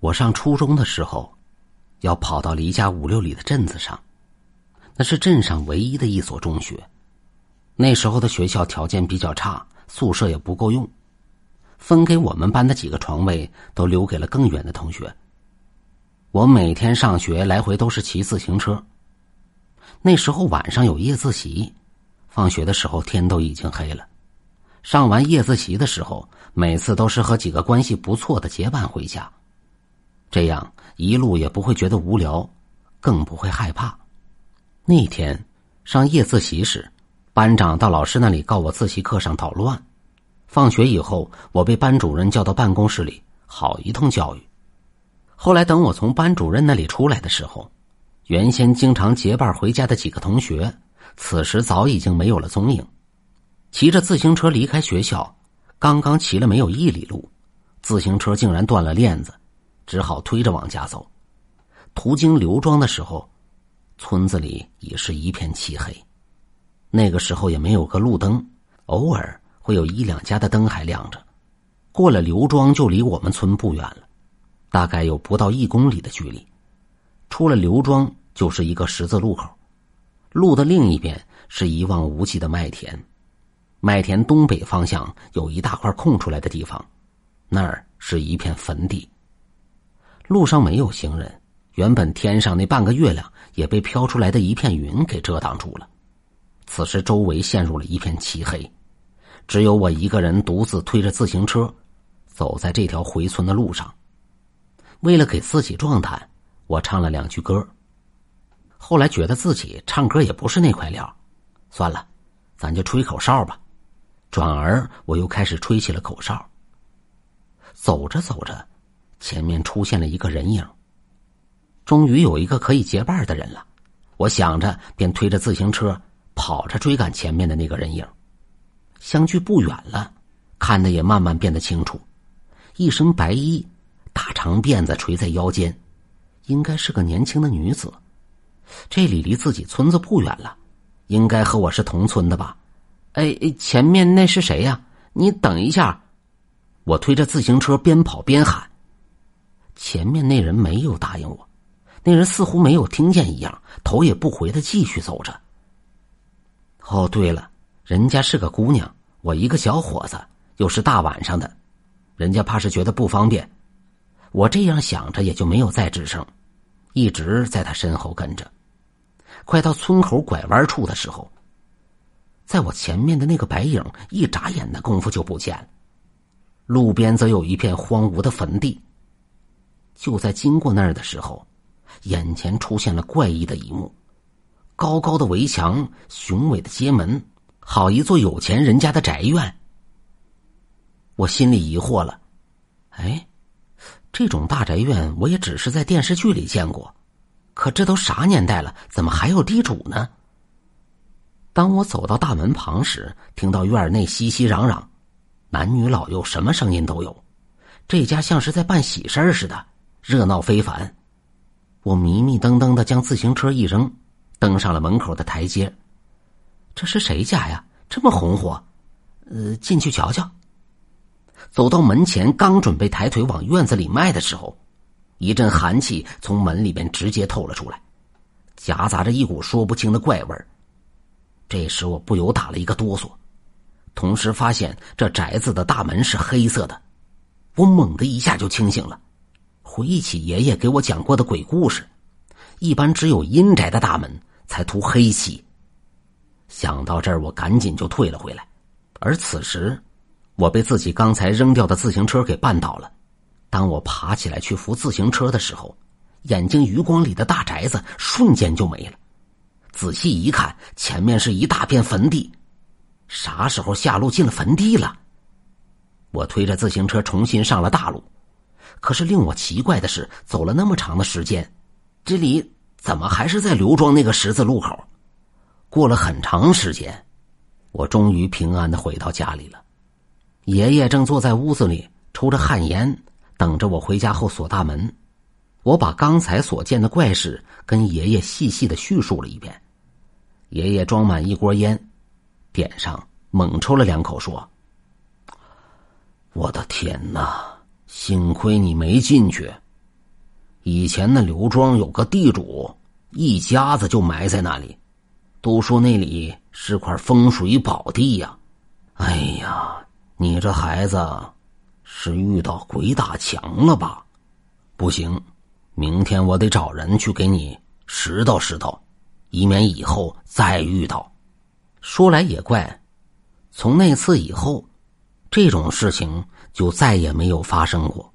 我上初中的时候，要跑到离家五六里的镇子上，那是镇上唯一的一所中学。那时候的学校条件比较差，宿舍也不够用，分给我们班的几个床位都留给了更远的同学。我每天上学来回都是骑自行车。那时候晚上有夜自习，放学的时候天都已经黑了。上完夜自习的时候，每次都是和几个关系不错的结伴回家。这样一路也不会觉得无聊，更不会害怕。那天上夜自习时，班长到老师那里告我自习课上捣乱。放学以后，我被班主任叫到办公室里，好一通教育。后来等我从班主任那里出来的时候，原先经常结伴回家的几个同学，此时早已经没有了踪影。骑着自行车离开学校，刚刚骑了没有一里路，自行车竟然断了链子。只好推着往家走，途经刘庄的时候，村子里已是一片漆黑。那个时候也没有个路灯，偶尔会有一两家的灯还亮着。过了刘庄就离我们村不远了，大概有不到一公里的距离。出了刘庄就是一个十字路口，路的另一边是一望无际的麦田，麦田东北方向有一大块空出来的地方，那儿是一片坟地。路上没有行人，原本天上那半个月亮也被飘出来的一片云给遮挡住了。此时周围陷入了一片漆黑，只有我一个人独自推着自行车，走在这条回村的路上。为了给自己壮胆，我唱了两句歌。后来觉得自己唱歌也不是那块料，算了，咱就吹口哨吧。转而我又开始吹起了口哨。走着走着。前面出现了一个人影。终于有一个可以结伴的人了，我想着便推着自行车跑着追赶前面的那个人影。相距不远了，看的也慢慢变得清楚。一身白衣，大长辫子垂在腰间，应该是个年轻的女子。这里离自己村子不远了，应该和我是同村的吧？哎，前面那是谁呀？你等一下！我推着自行车边跑边喊。前面那人没有答应我，那人似乎没有听见一样，头也不回的继续走着。哦，对了，人家是个姑娘，我一个小伙子，又是大晚上的，人家怕是觉得不方便。我这样想着，也就没有再吱声，一直在他身后跟着。快到村口拐弯处的时候，在我前面的那个白影一眨眼的功夫就不见了，路边则有一片荒芜的坟地。就在经过那儿的时候，眼前出现了怪异的一幕：高高的围墙，雄伟的街门，好一座有钱人家的宅院。我心里疑惑了，哎，这种大宅院我也只是在电视剧里见过，可这都啥年代了，怎么还有地主呢？当我走到大门旁时，听到院内熙熙攘攘，男女老幼什么声音都有，这家像是在办喜事儿似的。热闹非凡，我迷迷瞪瞪的将自行车一扔，登上了门口的台阶。这是谁家呀？这么红火？呃，进去瞧瞧。走到门前，刚准备抬腿往院子里迈的时候，一阵寒气从门里边直接透了出来，夹杂着一股说不清的怪味儿。这时我不由打了一个哆嗦，同时发现这宅子的大门是黑色的，我猛的一下就清醒了。回忆起爷爷给我讲过的鬼故事，一般只有阴宅的大门才涂黑漆。想到这儿，我赶紧就退了回来。而此时，我被自己刚才扔掉的自行车给绊倒了。当我爬起来去扶自行车的时候，眼睛余光里的大宅子瞬间就没了。仔细一看，前面是一大片坟地。啥时候下路进了坟地了？我推着自行车重新上了大路。可是令我奇怪的是，走了那么长的时间，这里怎么还是在刘庄那个十字路口？过了很长时间，我终于平安的回到家里了。爷爷正坐在屋子里抽着旱烟，等着我回家后锁大门。我把刚才所见的怪事跟爷爷细细的叙述了一遍。爷爷装满一锅烟，点上，猛抽了两口，说：“我的天哪！”幸亏你没进去，以前那刘庄有个地主，一家子就埋在那里，都说那里是块风水宝地呀。哎呀，你这孩子是遇到鬼打墙了吧？不行，明天我得找人去给你拾掇拾掇，以免以后再遇到。说来也怪，从那次以后，这种事情就再也没有发生过。